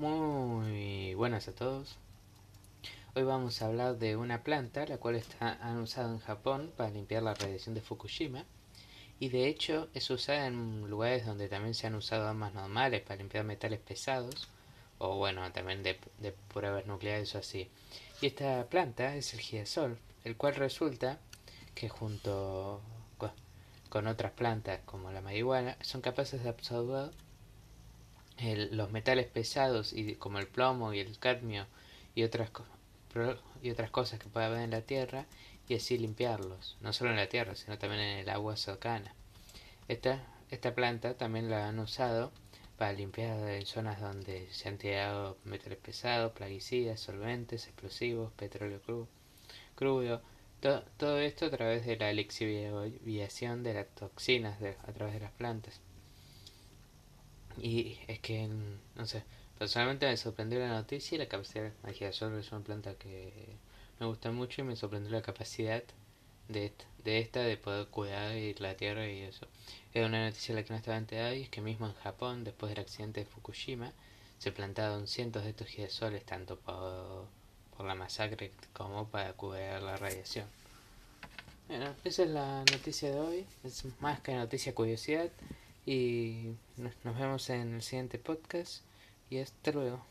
Muy buenas a todos. Hoy vamos a hablar de una planta la cual está han usado en Japón para limpiar la radiación de Fukushima y de hecho es usada en lugares donde también se han usado armas normales para limpiar metales pesados o bueno también de, de pruebas nucleares o así. Y esta planta es el girasol, el cual resulta que junto con otras plantas como la marihuana son capaces de absorber los metales pesados y como el plomo y el cadmio y otras y otras cosas que puede haber en la tierra y así limpiarlos, no solo en la tierra, sino también en el agua cercana. Esta, esta planta también la han usado para limpiar en zonas donde se han tirado metales pesados, plaguicidas, solventes, explosivos, petróleo crudo, todo esto a través de la lixiviación de las toxinas a través de las plantas. Y es que, no sé, personalmente me sorprendió la noticia y la capacidad de girasol es una planta que me gusta mucho y me sorprendió la capacidad de esta, de esta de poder cuidar la tierra y eso. Es una noticia la que no estaba enterada y es que mismo en Japón, después del accidente de Fukushima, se plantaron cientos de estos girasoles tanto por, por la masacre como para cubrir la radiación. Bueno, esa es la noticia de hoy. Es más que noticia curiosidad. Y nos vemos en el siguiente podcast. Y hasta luego.